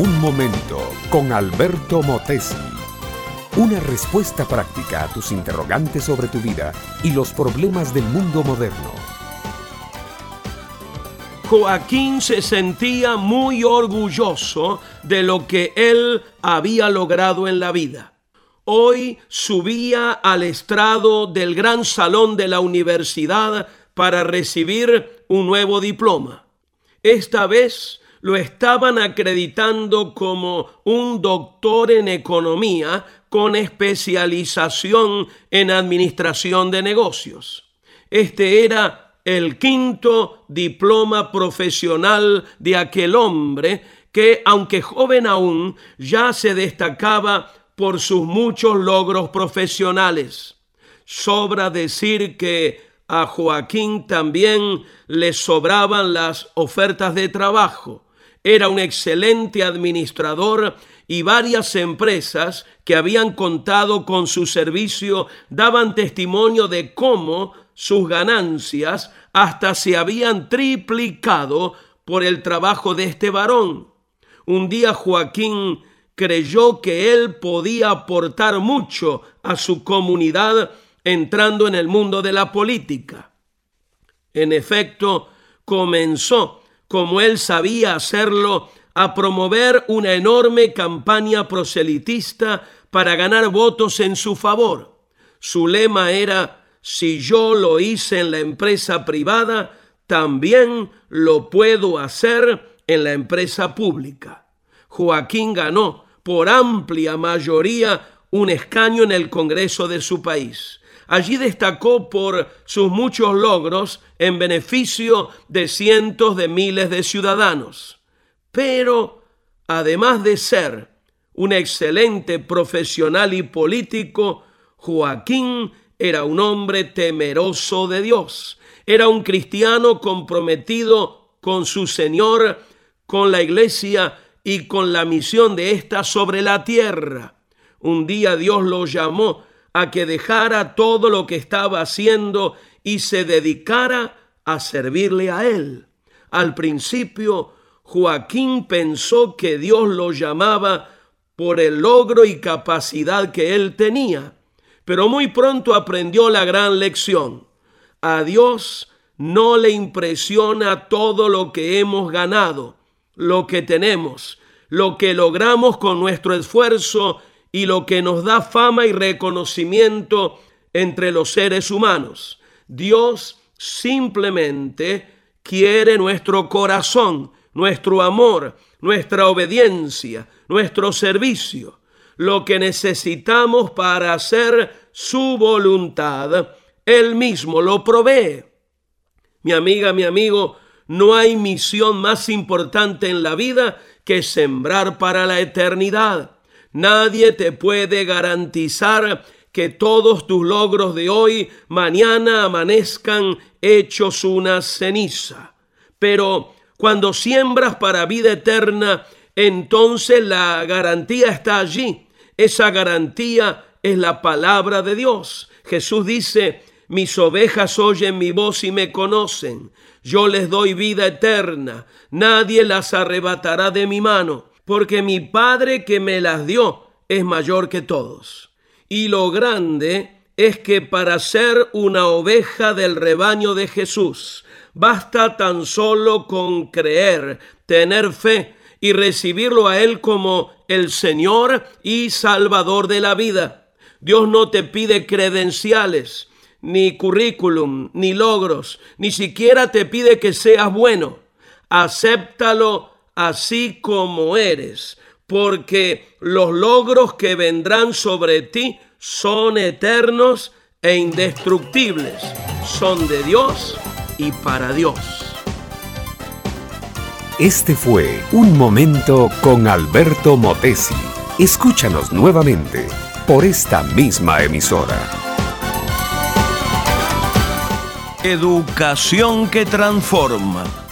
Un momento con Alberto Motesi. Una respuesta práctica a tus interrogantes sobre tu vida y los problemas del mundo moderno. Joaquín se sentía muy orgulloso de lo que él había logrado en la vida. Hoy subía al estrado del gran salón de la universidad para recibir un nuevo diploma. Esta vez lo estaban acreditando como un doctor en economía con especialización en administración de negocios. Este era el quinto diploma profesional de aquel hombre que, aunque joven aún, ya se destacaba por sus muchos logros profesionales. Sobra decir que a Joaquín también le sobraban las ofertas de trabajo. Era un excelente administrador y varias empresas que habían contado con su servicio daban testimonio de cómo sus ganancias hasta se habían triplicado por el trabajo de este varón. Un día Joaquín creyó que él podía aportar mucho a su comunidad entrando en el mundo de la política. En efecto, comenzó, como él sabía hacerlo, a promover una enorme campaña proselitista para ganar votos en su favor. Su lema era, si yo lo hice en la empresa privada, también lo puedo hacer en la empresa pública. Joaquín ganó por amplia mayoría un escaño en el Congreso de su país. Allí destacó por sus muchos logros en beneficio de cientos de miles de ciudadanos. Pero, además de ser un excelente profesional y político, Joaquín era un hombre temeroso de Dios. Era un cristiano comprometido con su Señor, con la iglesia y con la misión de ésta sobre la tierra. Un día Dios lo llamó a que dejara todo lo que estaba haciendo y se dedicara a servirle a él. Al principio, Joaquín pensó que Dios lo llamaba por el logro y capacidad que él tenía, pero muy pronto aprendió la gran lección. A Dios no le impresiona todo lo que hemos ganado, lo que tenemos, lo que logramos con nuestro esfuerzo y lo que nos da fama y reconocimiento entre los seres humanos. Dios simplemente quiere nuestro corazón, nuestro amor, nuestra obediencia, nuestro servicio, lo que necesitamos para hacer su voluntad. Él mismo lo provee. Mi amiga, mi amigo, no hay misión más importante en la vida que sembrar para la eternidad. Nadie te puede garantizar que todos tus logros de hoy mañana amanezcan hechos una ceniza. Pero cuando siembras para vida eterna, entonces la garantía está allí. Esa garantía es la palabra de Dios. Jesús dice, mis ovejas oyen mi voz y me conocen. Yo les doy vida eterna. Nadie las arrebatará de mi mano porque mi Padre que me las dio es mayor que todos. Y lo grande es que para ser una oveja del rebaño de Jesús, basta tan solo con creer, tener fe y recibirlo a Él como el Señor y Salvador de la vida. Dios no te pide credenciales, ni currículum, ni logros, ni siquiera te pide que seas bueno. Acéptalo así como eres, porque los logros que vendrán sobre ti son eternos e indestructibles, son de Dios y para Dios. Este fue Un Momento con Alberto Motesi. Escúchanos nuevamente por esta misma emisora. Educación que transforma.